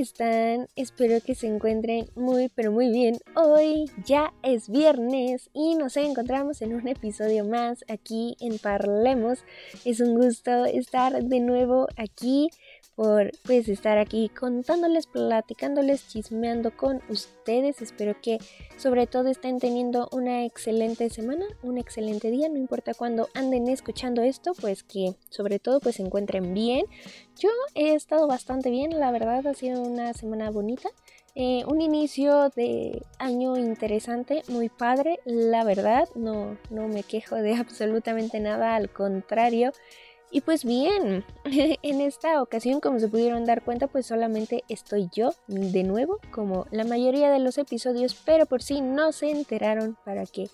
están? Espero que se encuentren muy, pero muy bien. Hoy ya es viernes y nos encontramos en un episodio más aquí en Parlemos. Es un gusto estar de nuevo aquí por pues estar aquí contándoles, platicándoles, chismeando con ustedes. Espero que sobre todo estén teniendo una excelente semana, un excelente día, no importa cuándo anden escuchando esto, pues que sobre todo pues se encuentren bien. Yo he estado bastante bien, la verdad ha sido una semana bonita. Eh, un inicio de año interesante, muy padre, la verdad, no, no me quejo de absolutamente nada, al contrario. Y pues bien, en esta ocasión, como se pudieron dar cuenta, pues solamente estoy yo de nuevo, como la mayoría de los episodios, pero por si no se enteraron para que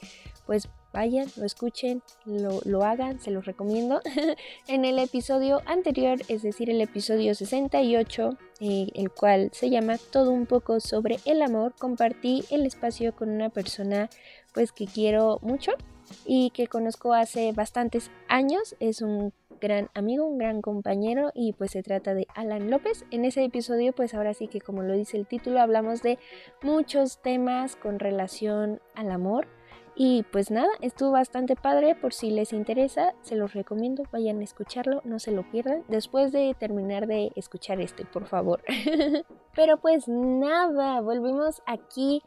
pues vayan, lo escuchen, lo, hagan, se los recomiendo. en el episodio anterior, es decir, el episodio 68, eh, el cual se llama Todo un poco sobre el amor, compartí el espacio con una persona pues que quiero mucho y que conozco hace bastantes años. Es un gran amigo, un gran compañero y pues se trata de Alan López. En ese episodio pues ahora sí que como lo dice el título hablamos de muchos temas con relación al amor. Y pues nada, estuvo bastante padre, por si les interesa, se los recomiendo, vayan a escucharlo, no se lo pierdan, después de terminar de escuchar este, por favor. Pero pues nada, volvimos aquí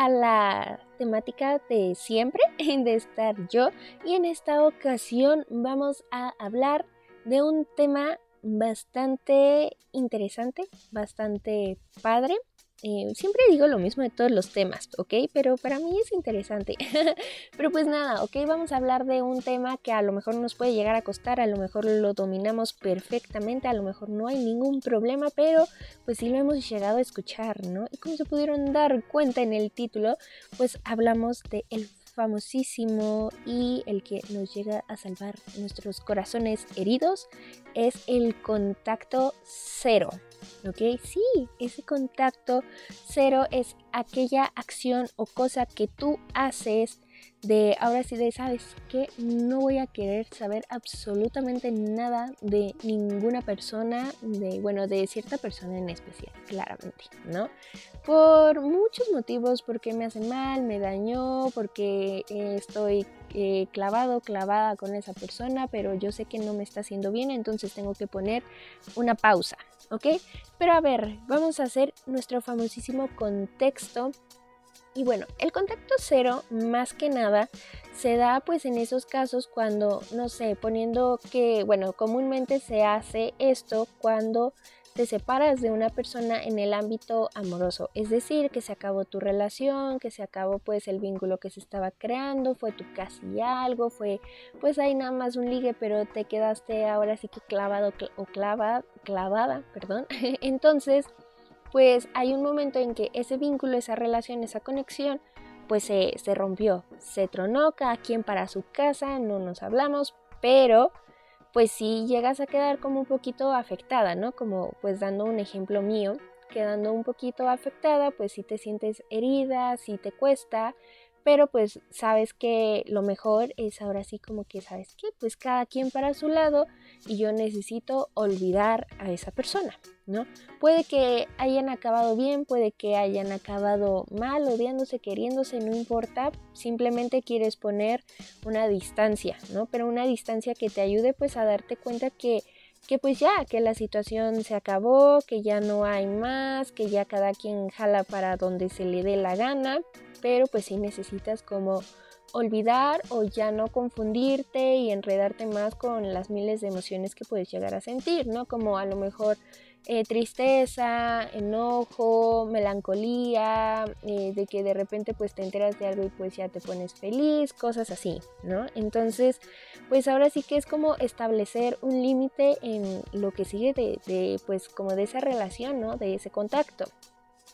a la temática de siempre, de estar yo, y en esta ocasión vamos a hablar de un tema bastante interesante, bastante padre, eh, siempre digo lo mismo de todos los temas, ¿ok? Pero para mí es interesante. Pero pues nada, ¿ok? Vamos a hablar de un tema que a lo mejor nos puede llegar a costar, a lo mejor lo dominamos perfectamente, a lo mejor no hay ningún problema, pero pues sí lo hemos llegado a escuchar, ¿no? Y como se pudieron dar cuenta en el título, pues hablamos de el famosísimo y el que nos llega a salvar nuestros corazones heridos es el contacto cero. ¿Ok? Sí, ese contacto cero es aquella acción o cosa que tú haces de ahora sí de sabes que no voy a querer saber absolutamente nada de ninguna persona de bueno de cierta persona en especial claramente no por muchos motivos porque me hace mal me dañó porque estoy eh, clavado clavada con esa persona pero yo sé que no me está haciendo bien entonces tengo que poner una pausa ok pero a ver vamos a hacer nuestro famosísimo contexto y bueno, el contacto cero más que nada se da pues en esos casos cuando, no sé, poniendo que, bueno, comúnmente se hace esto cuando te separas de una persona en el ámbito amoroso, es decir, que se acabó tu relación, que se acabó pues el vínculo que se estaba creando, fue tu casi algo, fue pues ahí nada más un ligue, pero te quedaste ahora sí que clavado o clavada, clavada, perdón. Entonces, pues hay un momento en que ese vínculo, esa relación, esa conexión, pues se, rompió, se tronó, cada quien para su casa, no nos hablamos, pero pues sí llegas a quedar como un poquito afectada, ¿no? Como pues dando un ejemplo mío, quedando un poquito afectada, pues si te sientes herida, si te cuesta, pero pues sabes que lo mejor es ahora sí como que sabes que pues cada quien para su lado y yo necesito olvidar a esa persona, ¿no? Puede que hayan acabado bien, puede que hayan acabado mal, odiándose, queriéndose, no importa, simplemente quieres poner una distancia, ¿no? Pero una distancia que te ayude pues a darte cuenta que que pues ya, que la situación se acabó, que ya no hay más, que ya cada quien jala para donde se le dé la gana, pero pues sí necesitas como olvidar o ya no confundirte y enredarte más con las miles de emociones que puedes llegar a sentir, ¿no? Como a lo mejor eh, tristeza, enojo, melancolía, eh, de que de repente pues te enteras de algo y pues ya te pones feliz, cosas así, ¿no? Entonces, pues ahora sí que es como establecer un límite en lo que sigue de, de, pues como de esa relación, ¿no? De ese contacto.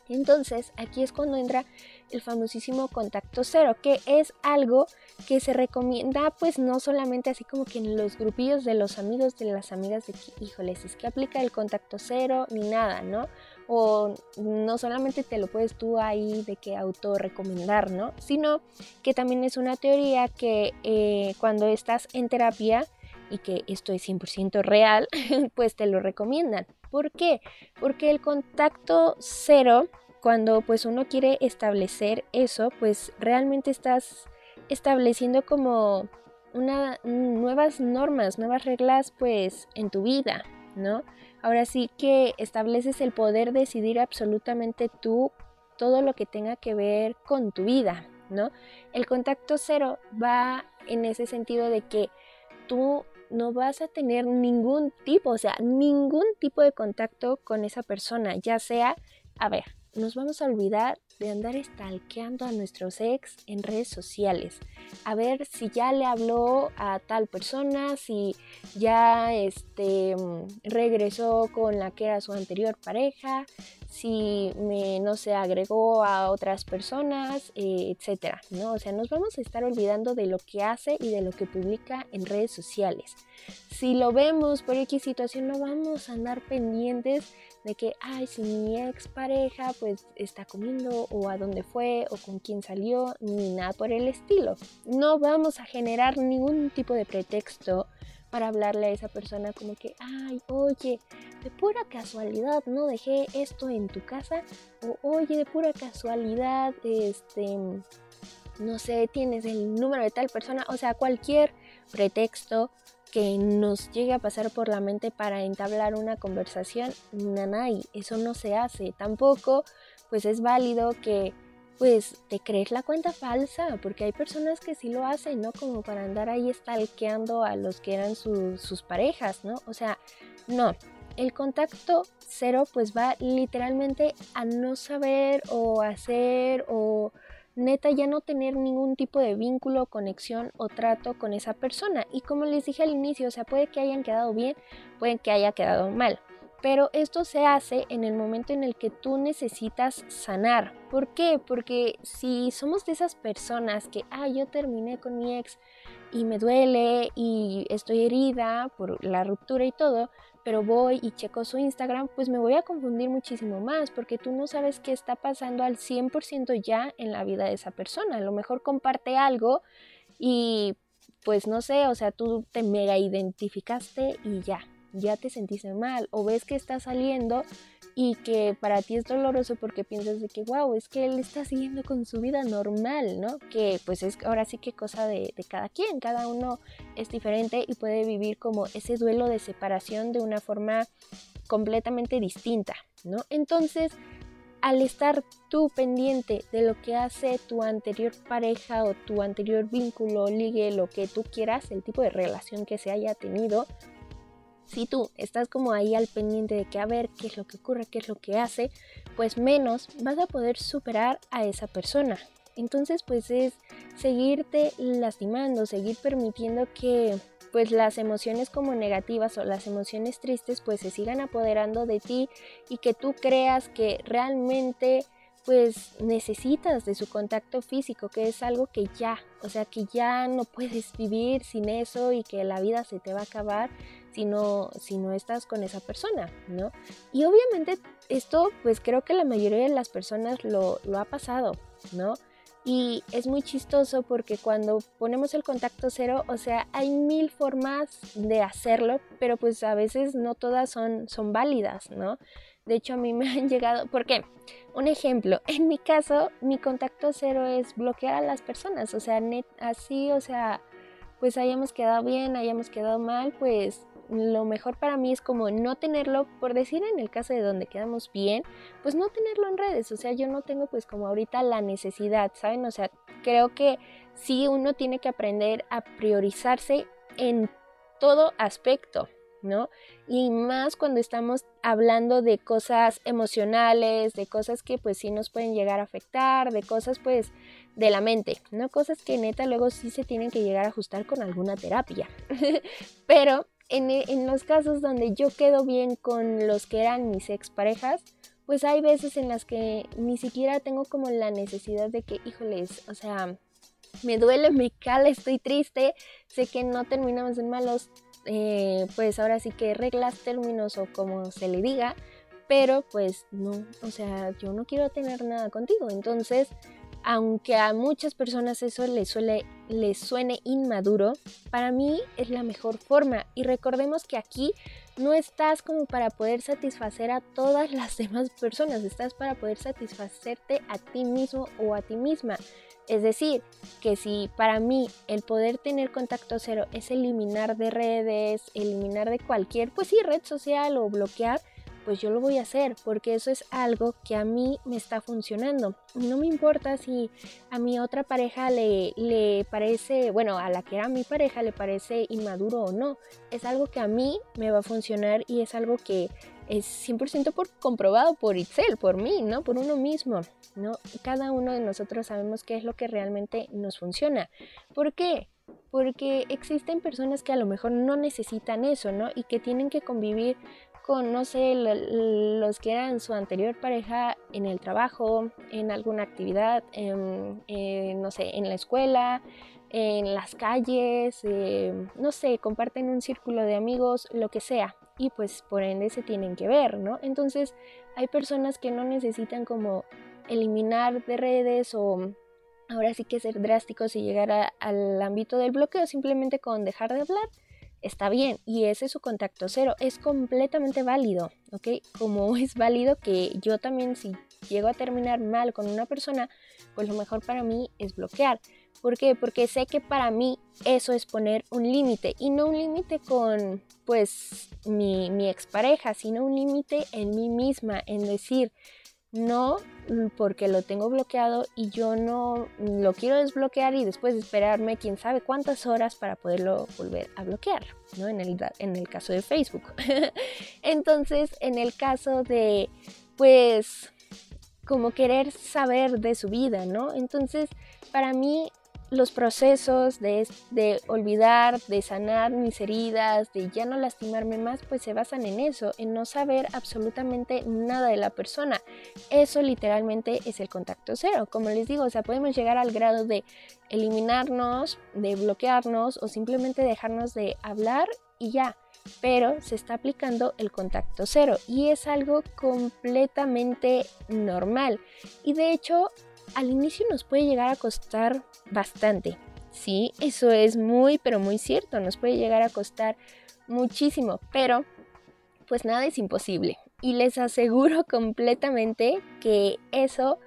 Entonces, aquí es cuando entra el famosísimo contacto cero, que es algo que se recomienda pues no solamente así como que en los grupillos de los amigos de las amigas de que, híjoles, es que aplica el contacto cero ni nada, ¿no? O no solamente te lo puedes tú ahí de que autorrecomendar, ¿no? Sino que también es una teoría que eh, cuando estás en terapia y que esto es 100% real, pues te lo recomiendan. ¿Por qué? Porque el contacto cero, cuando pues uno quiere establecer eso, pues realmente estás estableciendo como una, nuevas normas, nuevas reglas pues en tu vida, ¿no? Ahora sí que estableces el poder decidir absolutamente tú todo lo que tenga que ver con tu vida, ¿no? El contacto cero va en ese sentido de que tú no vas a tener ningún tipo, o sea, ningún tipo de contacto con esa persona, ya sea, a ver, nos vamos a olvidar de andar stalkeando a nuestros ex en redes sociales. A ver si ya le habló a tal persona, si ya este, regresó con la que era su anterior pareja, si me, no se agregó a otras personas, eh, etcétera, ¿no? O sea, nos vamos a estar olvidando de lo que hace y de lo que publica en redes sociales. Si lo vemos por X situación, no vamos a andar pendientes de que, ay, si mi ex pareja pues está comiendo o a dónde fue o con quién salió, ni nada por el estilo. No vamos a generar ningún tipo de pretexto para hablarle a esa persona como que, ay, oye, de pura casualidad no dejé esto en tu casa, o oye, de pura casualidad, este, no sé, tienes el número de tal persona, o sea, cualquier pretexto que nos llegue a pasar por la mente para entablar una conversación, nanay, eso no se hace. Tampoco, pues es válido que pues te crees la cuenta falsa, porque hay personas que sí lo hacen, ¿no? Como para andar ahí stalkeando a los que eran sus parejas, ¿no? O sea, no. El contacto cero pues va literalmente a no saber o hacer o neta ya no tener ningún tipo de vínculo, conexión o trato con esa persona. Y como les dije al inicio, o sea, puede que hayan quedado bien, puede que haya quedado mal. Pero esto se hace en el momento en el que tú necesitas sanar. ¿Por qué? Porque si somos de esas personas que, ah, yo terminé con mi ex y me duele y estoy herida por la ruptura y todo, pero voy y checo su Instagram, pues me voy a confundir muchísimo más porque tú no sabes qué está pasando al 100% ya en la vida de esa persona. A lo mejor comparte algo y pues no sé, o sea, tú te mega identificaste y ya, ya te sentiste mal o ves que está saliendo y que para ti es doloroso porque piensas de que, wow, es que él está siguiendo con su vida normal, ¿no? Que pues es ahora sí que cosa de, de cada quien, cada uno es diferente y puede vivir como ese duelo de separación de una forma completamente distinta, ¿no? Entonces, al estar tú pendiente de lo que hace tu anterior pareja o tu anterior vínculo, ligue, lo que tú quieras, el tipo de relación que se haya tenido, si tú estás como ahí al pendiente de que a ver qué es lo que ocurre, qué es lo que hace, pues menos vas a poder superar a esa persona. Entonces pues es seguirte lastimando, seguir permitiendo que pues las emociones como negativas o las emociones tristes pues se sigan apoderando de ti y que tú creas que realmente pues necesitas de su contacto físico, que es algo que ya, o sea, que ya no puedes vivir sin eso y que la vida se te va a acabar si no, si no estás con esa persona, ¿no? Y obviamente esto, pues creo que la mayoría de las personas lo, lo ha pasado, ¿no? Y es muy chistoso porque cuando ponemos el contacto cero, o sea, hay mil formas de hacerlo, pero pues a veces no todas son, son válidas, ¿no? De hecho, a mí me han llegado, ¿por qué? Un ejemplo, en mi caso, mi contacto cero es bloquear a las personas, o sea, net, así, o sea, pues hayamos quedado bien, hayamos quedado mal, pues lo mejor para mí es como no tenerlo, por decir en el caso de donde quedamos bien, pues no tenerlo en redes, o sea, yo no tengo pues como ahorita la necesidad, ¿saben? O sea, creo que sí uno tiene que aprender a priorizarse en todo aspecto, ¿no? Y más cuando estamos hablando de cosas emocionales, de cosas que pues sí nos pueden llegar a afectar, de cosas pues de la mente, ¿no? Cosas que neta luego sí se tienen que llegar a ajustar con alguna terapia. Pero en, en, los casos donde yo quedo bien con los que eran mis exparejas, pues hay veces en las que ni siquiera tengo como la necesidad de que, híjoles, o sea, me duele, me cala, estoy triste, sé que no terminamos en malos, eh, pues ahora sí que reglas, términos o como se le diga, pero pues no, o sea, yo no quiero tener nada contigo, entonces aunque a muchas personas eso les, suene inmaduro, para mí es la mejor forma. Y recordemos que aquí no estás como para poder satisfacer a todas las demás personas, estás para poder satisfacerte a ti mismo o a ti misma. Es decir, que si para mí el poder tener contacto cero es eliminar de redes, eliminar de cualquier, pues sí, red social o bloquear, pues yo lo voy a hacer porque eso es algo que a mí me está funcionando. No me importa si a mi otra pareja le, le parece, bueno, a la que era mi pareja le parece inmaduro o no. Es algo que a mí me va a funcionar y es algo que es 100% por, comprobado por Itzel, por mí, ¿no? Por uno mismo, ¿no? Cada uno de nosotros sabemos qué es lo que realmente nos funciona. ¿Por qué? Porque existen personas que a lo mejor no necesitan eso, ¿no? Y que tienen que convivir con, no sé, los que eran su anterior pareja en el trabajo, en alguna actividad, en, no sé, en la escuela, en las calles, eh, no sé, comparten un círculo de amigos, lo que sea. Y pues por ende se tienen que ver, ¿no? Entonces hay personas que no necesitan como eliminar de redes o ahora sí que ser drásticos y llegar al ámbito del bloqueo simplemente con dejar de hablar está bien y ese es su contacto cero, es completamente válido, ¿ok? Como es válido que yo también si llego a terminar mal con una persona, pues lo mejor para mí es bloquear. ¿Por qué? Porque sé que para mí eso es poner un límite y no un límite con pues mi, mi expareja, sino un límite en mí misma, en decir, no mm, porque lo tengo bloqueado y yo no lo quiero desbloquear y después esperarme quién sabe cuántas horas para poderlo volver a bloquear, ¿no? En el, en el caso de Facebook. Entonces, en el caso de, pues, como querer saber de su vida, ¿no? Entonces, para mí los procesos de, de, olvidar, de sanar mis heridas, de ya no lastimarme más, pues se basan en eso, en no saber absolutamente nada de la persona. Eso literalmente es el contacto cero. Como les digo, o sea, podemos llegar al grado de eliminarnos, de bloquearnos o simplemente dejarnos de hablar y ya. Pero se está aplicando el contacto cero y es algo completamente normal. Y de hecho, al inicio nos puede llegar a costar bastante. Sí, eso es muy, pero muy cierto, nos puede llegar a costar muchísimo, pero pues nada es imposible. Y les aseguro completamente que eso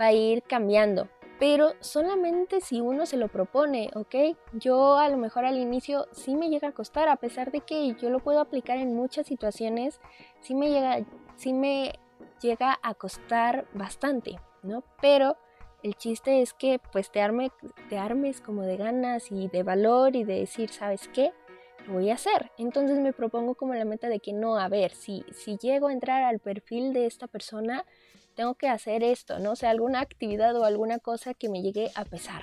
va a ir cambiando, pero solamente si uno se lo propone, ¿ok? Yo a lo mejor al inicio sí me llega a costar, a pesar de que yo lo puedo aplicar en muchas situaciones, sí me llega, sí me llega a costar bastante. ¿No? Pero el chiste es que pues te, arme, armes como de ganas y de valor y de decir, ¿sabes qué? Lo voy a hacer. Entonces me propongo como la meta de que no, a ver, si, si llego a entrar al perfil de esta persona, tengo que hacer esto, ¿no? O sea, alguna actividad o alguna cosa que me llegue a pesar,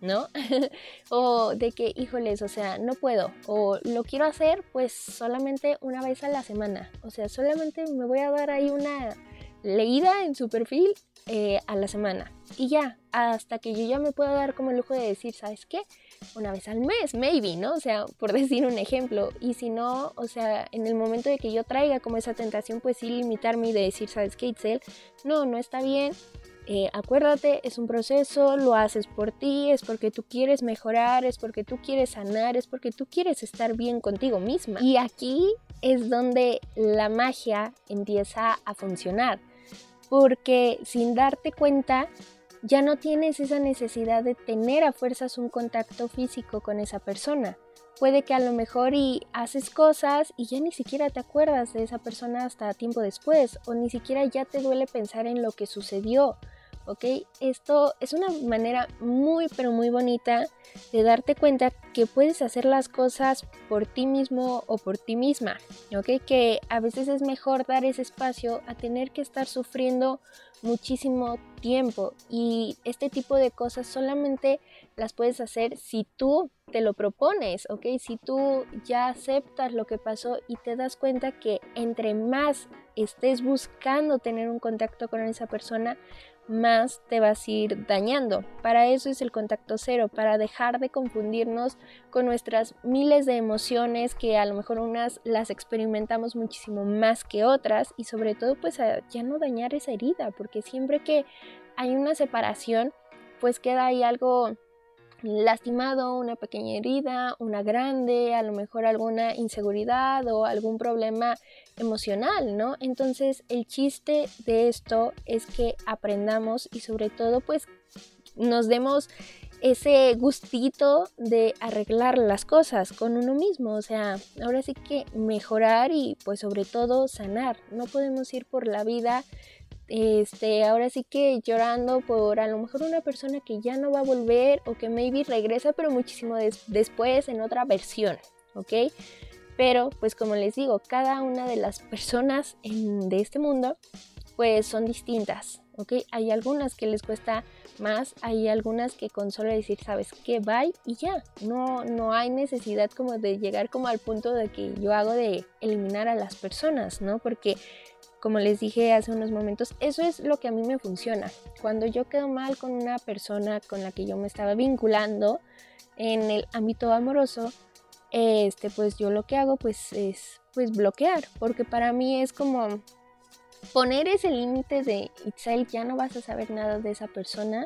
¿no? o de que, híjoles, o sea, no puedo. O lo quiero hacer pues solamente una vez a la semana. O sea, solamente me voy a dar ahí una leída en su perfil eh, a la semana. Y ya, hasta que yo ya me pueda dar como el lujo de decir, ¿sabes qué? Una vez al mes, maybe, ¿no? O sea, por decir un ejemplo. Y si no, o sea, en el momento de que yo traiga como esa tentación, pues sí limitarme y de decir, ¿sabes qué, Itzel? No, no está bien. Eh, acuérdate, es un proceso, lo haces por ti, es porque tú quieres mejorar, es porque tú quieres sanar, es porque tú quieres estar bien contigo misma. Y aquí es donde la magia empieza a funcionar porque sin darte cuenta ya no tienes esa necesidad de tener a fuerzas un contacto físico con esa persona. Puede que a lo mejor y haces cosas y ya ni siquiera te acuerdas de esa persona hasta tiempo después o ni siquiera ya te duele pensar en lo que sucedió ¿ok? Esto es una manera muy pero muy bonita de darte cuenta que puedes hacer las cosas por ti mismo o por ti misma, ¿ok? Que a veces es mejor dar ese espacio a tener que estar sufriendo muchísimo tiempo y este tipo de cosas solamente las puedes hacer si tú te lo propones, ¿ok? Si tú ya aceptas lo que pasó y te das cuenta que entre más estés buscando tener un contacto con esa persona, más te vas a ir dañando. Para eso es el contacto cero, para dejar de confundirnos con nuestras miles de emociones que a lo mejor unas las experimentamos muchísimo más que otras y sobre todo pues ya no dañar esa herida, porque siempre que hay una separación, pues queda ahí algo lastimado, una pequeña herida, una grande, a lo mejor alguna inseguridad o algún problema emocional, ¿no? Entonces el chiste de esto es que aprendamos y sobre todo pues nos demos ese gustito de arreglar las cosas con uno mismo, o sea, ahora sí que mejorar y pues sobre todo sanar. No podemos ir por la vida este, ahora sí que llorando por a lo mejor una persona que ya no va a volver o que maybe regresa pero muchísimo después en otra versión, ¿ok? Pero pues como les digo, cada una de las personas de este mundo pues son distintas, ¿ok? Hay algunas que les cuesta más, hay algunas que con solo decir, sabes qué, bye y ya, no, no hay necesidad como de llegar como al punto de que yo hago de eliminar a las personas, ¿no? Porque como les dije hace unos momentos, eso es lo que a mí me funciona. Cuando yo quedo mal con una persona con la que yo me estaba vinculando en el ámbito amoroso, este, pues yo lo que hago pues es pues bloquear, porque para mí es como poner ese límite de Itzel, ya no vas a saber nada de esa persona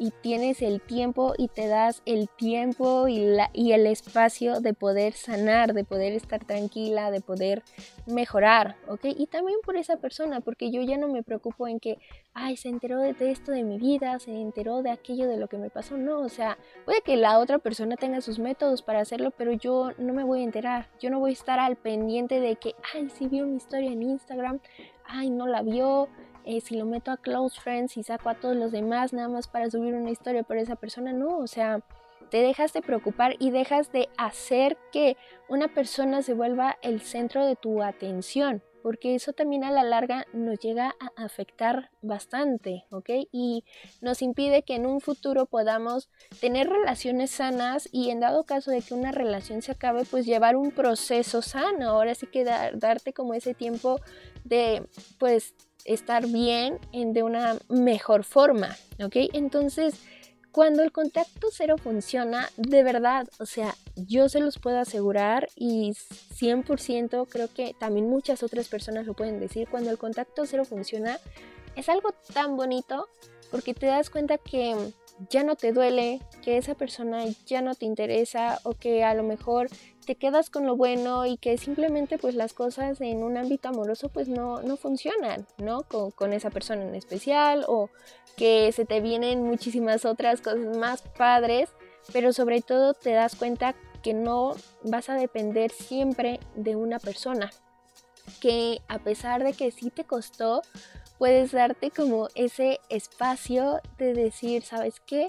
y tienes el tiempo y te das el tiempo y, la, y el espacio de poder sanar, de poder estar tranquila, de poder mejorar, ¿ok? Y también por esa persona, porque yo ya no me preocupo en que, ay, se enteró de esto de mi vida, se enteró de aquello de lo que me pasó, no, o sea, puede que la otra persona tenga sus métodos para hacerlo, pero yo no me voy a enterar, yo no voy a estar al pendiente de que, ay, si vio mi historia en Instagram, ay, no la vio, eh, si lo meto a close friends y saco a todos los demás nada más para subir una historia por esa persona, no, o sea, te dejas de preocupar y dejas de hacer que una persona se vuelva el centro de tu atención, porque eso también a la larga nos llega a afectar bastante, ¿ok? Y nos impide que en un futuro podamos tener relaciones sanas y en dado caso de que una relación se acabe, pues llevar un proceso sano, ahora sí que darte como ese tiempo de, pues, estar bien en, de una mejor forma, ¿ok? Entonces, cuando el contacto cero funciona, de verdad, o sea, yo se los puedo asegurar y 100% creo que también muchas otras personas lo pueden decir, cuando el contacto cero funciona, es algo tan bonito porque te das cuenta que ya no te duele, que esa persona ya no te interesa o que a lo mejor te quedas con lo bueno y que simplemente pues las cosas en un ámbito amoroso pues no, no funcionan, ¿no? Con, con, esa persona en especial o que se te vienen muchísimas otras cosas más padres, pero sobre todo te das cuenta que no vas a depender siempre de una persona, que a pesar de que sí te costó, puedes darte como ese espacio de decir, ¿sabes qué?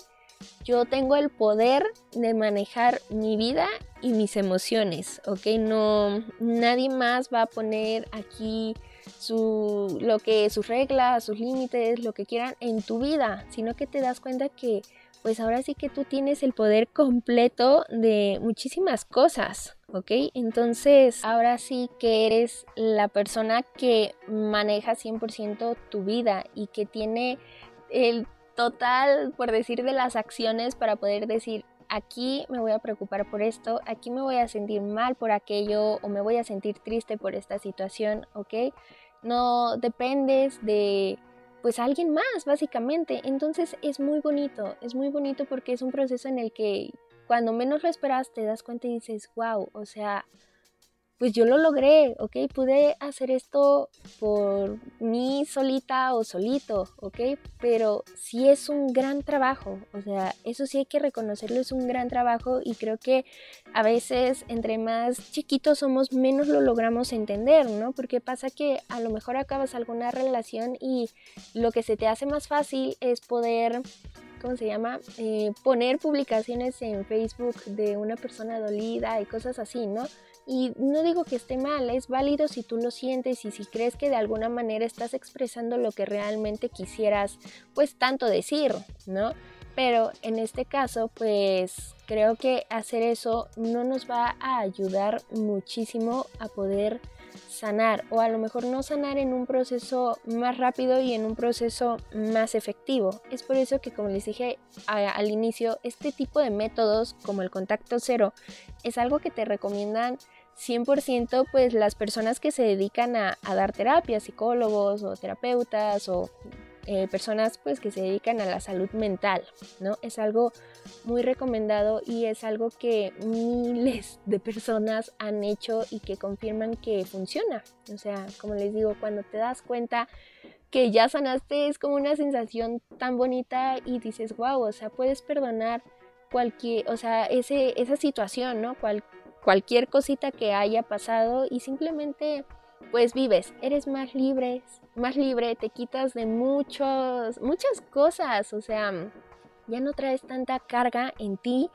Yo tengo el poder de manejar mi vida y mis emociones, ¿ok? No, nadie más va a poner aquí su, lo que, sus reglas, sus límites, lo que quieran en tu vida, sino que te das cuenta que pues ahora sí que tú tienes el poder completo de muchísimas cosas, ¿ok? Entonces, ahora sí que eres la persona que maneja 100% tu vida y que tiene el total, por decir, de las acciones para poder decir, aquí me voy a preocupar por esto, aquí me voy a sentir mal por aquello o me voy a sentir triste por esta situación, ¿ok? No dependes de pues alguien más, básicamente. Entonces es muy bonito, es muy bonito porque es un proceso en el que cuando menos lo esperas te das cuenta y dices, wow, o sea, pues yo lo logré, ¿ok? Pude hacer esto por mí solita o solito, ¿ok? Pero sí es un gran trabajo, o sea, eso sí hay que reconocerlo, es un gran trabajo y creo que a veces entre más chiquitos somos, menos lo logramos entender, ¿no? Porque pasa que a lo mejor acabas alguna relación y lo que se te hace más fácil es poder ¿cómo se llama? Eh, poner publicaciones en Facebook de una persona dolida y cosas así, ¿no? Y no digo que esté mal, es válido si tú lo sientes y si crees que de alguna manera estás expresando lo que realmente quisieras, pues tanto decir, ¿no? Pero en este caso, pues creo que hacer eso no nos va a ayudar muchísimo a poder sanar o a lo mejor no sanar en un proceso más rápido y en un proceso más efectivo. Es por eso que como les dije al inicio, este tipo de métodos como el contacto cero es algo que te recomiendan 100% pues las personas que se dedican a, a dar terapia, psicólogos o terapeutas o eh, personas pues que se dedican a la salud mental, ¿no? Es algo muy recomendado y es algo que miles de personas han hecho y que confirman que funciona. O sea, como les digo, cuando te das cuenta que ya sanaste es como una sensación tan bonita y dices, wow, o sea, puedes perdonar cualquier, o sea, ese, esa situación, ¿no? cualquier cosita que haya pasado y simplemente pues vives, eres más libre, más libre, te quitas de muchos, muchas cosas, o sea, ya no traes tanta carga en ti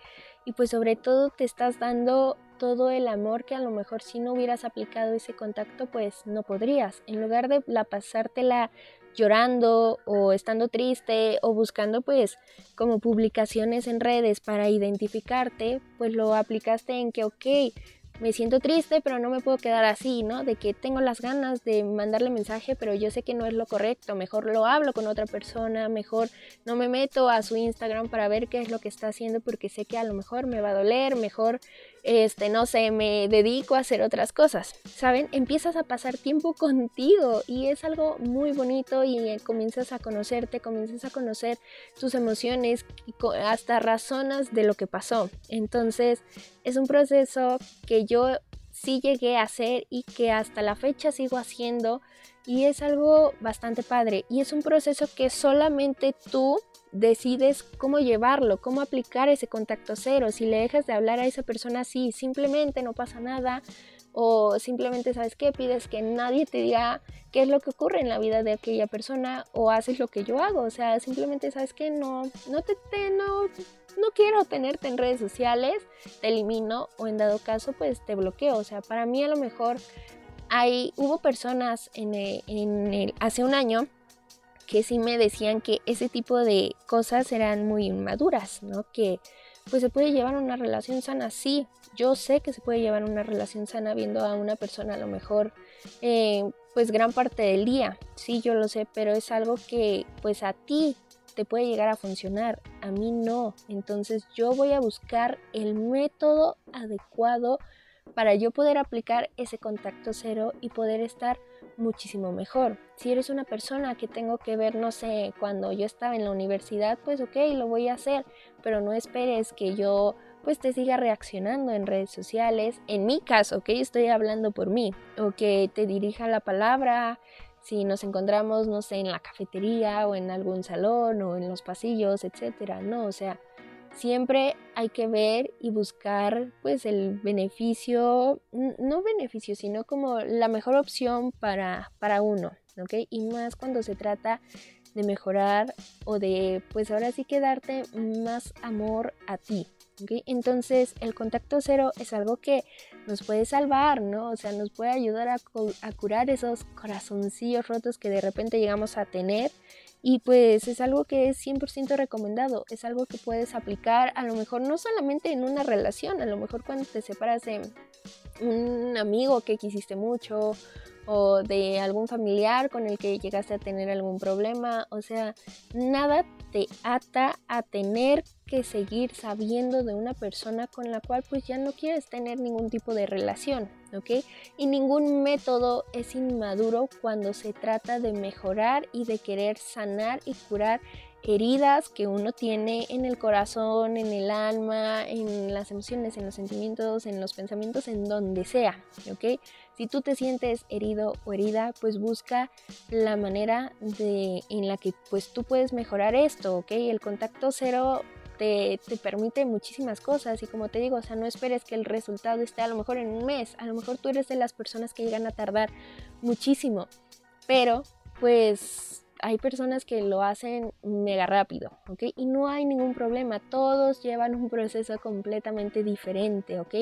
y pues sobre todo te estás dando todo el amor que a lo mejor si no hubieras aplicado ese contacto pues no podrías. En lugar de la pasártela llorando o estando triste o buscando pues como publicaciones en redes para identificarte, pues lo aplicaste en que ok, me siento triste, pero no me puedo quedar así, ¿no? De que tengo las ganas de mandarle mensaje, pero yo sé que no es lo correcto, mejor lo hablo con otra persona, mejor no me meto a su Instagram para ver qué es lo que está haciendo porque sé que a lo mejor me va a doler, mejor este, no sé, me dedico a hacer otras cosas, ¿saben? Empiezas a pasar tiempo contigo y es algo muy bonito y eh, comienzas a conocerte, comienzas a conocer tus emociones hasta razones de lo que pasó. Entonces, es un proceso que yo sí llegué a hacer y que hasta la fecha sigo haciendo y es algo bastante padre y es un proceso que solamente tú decides cómo llevarlo, cómo aplicar ese contacto cero. Si le dejas de hablar a esa persona así, simplemente no pasa nada. O simplemente, ¿sabes qué? Pides que nadie te diga qué es lo que ocurre en la vida de aquella persona o haces lo que yo hago. O sea, simplemente, ¿sabes qué? No, no te, no, no quiero tenerte en redes sociales, te elimino o en dado caso, pues te bloqueo. O sea, para mí a lo mejor hay, hubo personas en en el, hace un año que sí me decían que ese tipo de cosas eran muy inmaduras, ¿no? Que pues se puede llevar una relación sana, sí, yo sé que se puede llevar una relación sana viendo a una persona a lo mejor eh, pues gran parte del día, sí, yo lo sé, pero es algo que pues a ti te puede llegar a funcionar, a mí no, entonces yo voy a buscar el método adecuado para yo poder aplicar ese contacto cero y poder estar muchísimo mejor. Si eres una persona que tengo que ver, no sé, cuando yo estaba en la universidad, pues ok, lo voy a hacer, pero no esperes que yo pues te siga reaccionando en redes sociales. En mi caso, ok, estoy hablando por mí, o que te dirija la palabra, si nos encontramos, no sé, en la cafetería o en algún salón o en los pasillos, etcétera, no, o sea, siempre hay que ver y buscar pues el beneficio, no beneficio, sino como la mejor opción para, para uno, ¿ok? Y más cuando se trata de mejorar o de pues ahora sí que darte más amor a ti. ¿ok? Entonces el contacto cero es algo que nos puede salvar, ¿no? O sea, nos puede ayudar a, a curar esos corazoncillos rotos que de repente llegamos a tener y pues es algo que es 100% recomendado, es algo que puedes aplicar a lo mejor no solamente en una relación, a lo mejor cuando te separas de un amigo que quisiste mucho o de algún familiar con el que llegaste a tener algún problema, o sea, nada te ata a tener que seguir sabiendo de una persona con la cual pues ya no quieres tener ningún tipo de relación, ¿ok? Y ningún método es inmaduro cuando se trata de mejorar y de querer sanar y curar heridas que uno tiene en el corazón, en el alma, en las emociones, en los sentimientos, en los pensamientos, en donde sea, ¿ok? Si tú te sientes herido o herida, pues busca la manera de, en la que pues tú puedes mejorar esto, ¿ok? El contacto cero te, te, permite muchísimas cosas y como te digo, o sea, no esperes que el resultado esté a lo mejor en un mes, a lo mejor tú eres de las personas que llegan a tardar muchísimo, pero pues hay personas que lo hacen mega rápido, ¿ok? Y no hay ningún problema, todos llevan un proceso completamente diferente, ¿ok?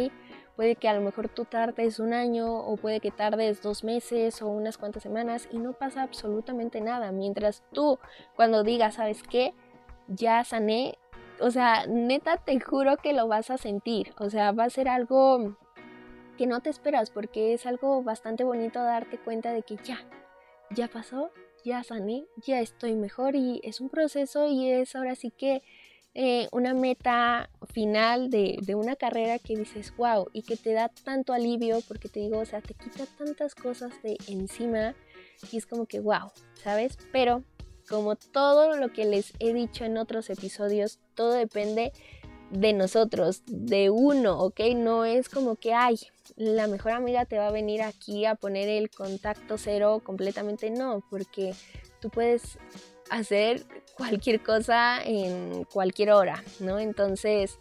Puede que a lo mejor tú tardes un año o puede que tardes dos meses o unas cuantas semanas y no pasa absolutamente nada. Mientras tú cuando digas, ¿sabes qué? Ya sané, o sea, neta te juro que lo vas a sentir, o sea, va a ser algo que no te esperas porque es algo bastante bonito darte cuenta de que ya, ya pasó, ya sané, ya estoy mejor y es un proceso y es ahora sí que eh, una meta final de, de, una carrera que dices, wow, y que te da tanto alivio porque te digo, o sea, te quita tantas cosas de encima y es como que, wow, ¿sabes? Pero como todo lo que les he dicho en otros episodios, todo depende de nosotros, de uno, ¿ok? No es como que, ay, la mejor amiga te va a venir aquí a poner el contacto cero completamente, no, porque tú puedes hacer cualquier cosa en cualquier hora, ¿no? Entonces,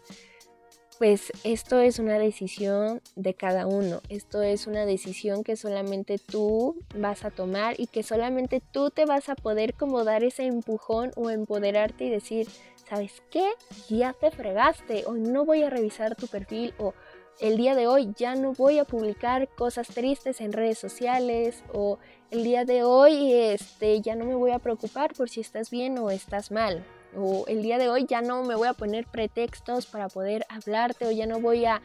pues esto es una decisión de cada uno, esto es una decisión que solamente tú vas a tomar y que solamente tú te vas a poder como dar ese empujón o empoderarte y decir, ¿sabes qué? Ya te fregaste o no voy a revisar tu perfil o el día de hoy ya no voy a publicar cosas tristes en redes sociales o el día de hoy este ya no me voy a preocupar por si estás bien o estás mal o el día de hoy ya no me voy a poner pretextos para poder hablarte o ya no voy a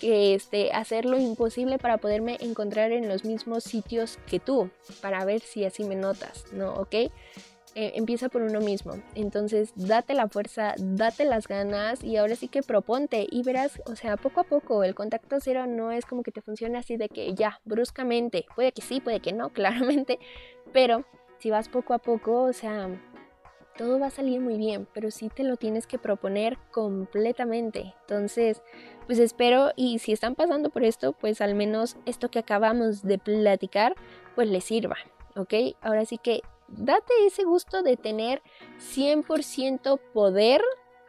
este, hacer lo imposible para poderme encontrar en los mismos sitios que tú para ver si así me notas, ¿no? ¿Ok? Eh, empieza por uno mismo. Entonces, date la fuerza, date las ganas y ahora sí que proponte y verás, o sea, poco a poco, el contacto cero no es como que te funcione así de que ya, bruscamente. Puede que sí, puede que no, claramente, pero si vas poco a poco, o sea, todo va a salir muy bien, pero sí te lo tienes que proponer completamente. Entonces, pues espero y si están pasando por esto, pues al menos esto que acabamos de platicar, pues les sirva, ¿ok? Ahora sí que date ese gusto de tener 100% poder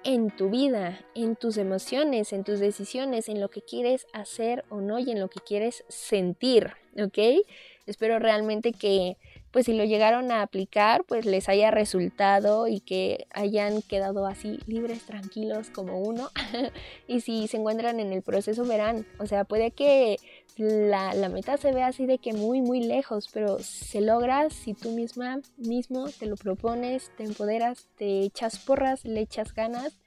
en tu vida, en tus emociones, en tus decisiones, en lo que quieres hacer o no y en lo que quieres sentir, ¿ok? Espero realmente que pues si lo llegaron a aplicar, pues les haya resultado y que hayan quedado así libres, tranquilos como uno. y si se encuentran en el proceso, verán, o sea, puede que la, la, meta se vea así de que muy, muy lejos, pero se logra si tú misma, mismo te lo propones, te empoderas, te echas porras, le echas ganas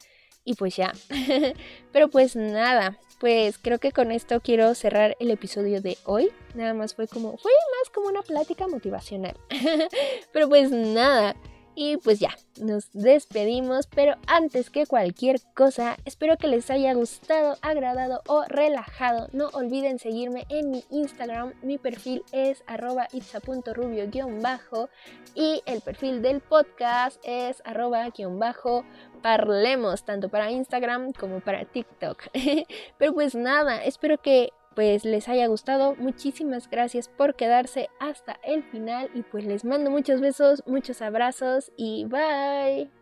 y pues ya. pero pues nada, pues creo que con esto quiero cerrar el episodio de hoy. Nada más fue como, fue más como una plática motivacional. Pero pues nada. Y pues ya, nos despedimos, pero antes que cualquier cosa, espero que les haya gustado, agradado o relajado. No olviden seguirme en mi Instagram, mi perfil es arroba itza.rubio-bajo y el perfil del podcast es arroba-parlemos, tanto para Instagram como para TikTok. pero pues nada, espero que pues les haya gustado. Muchísimas gracias por quedarse hasta el final y pues les mando muchos besos, muchos abrazos y bye.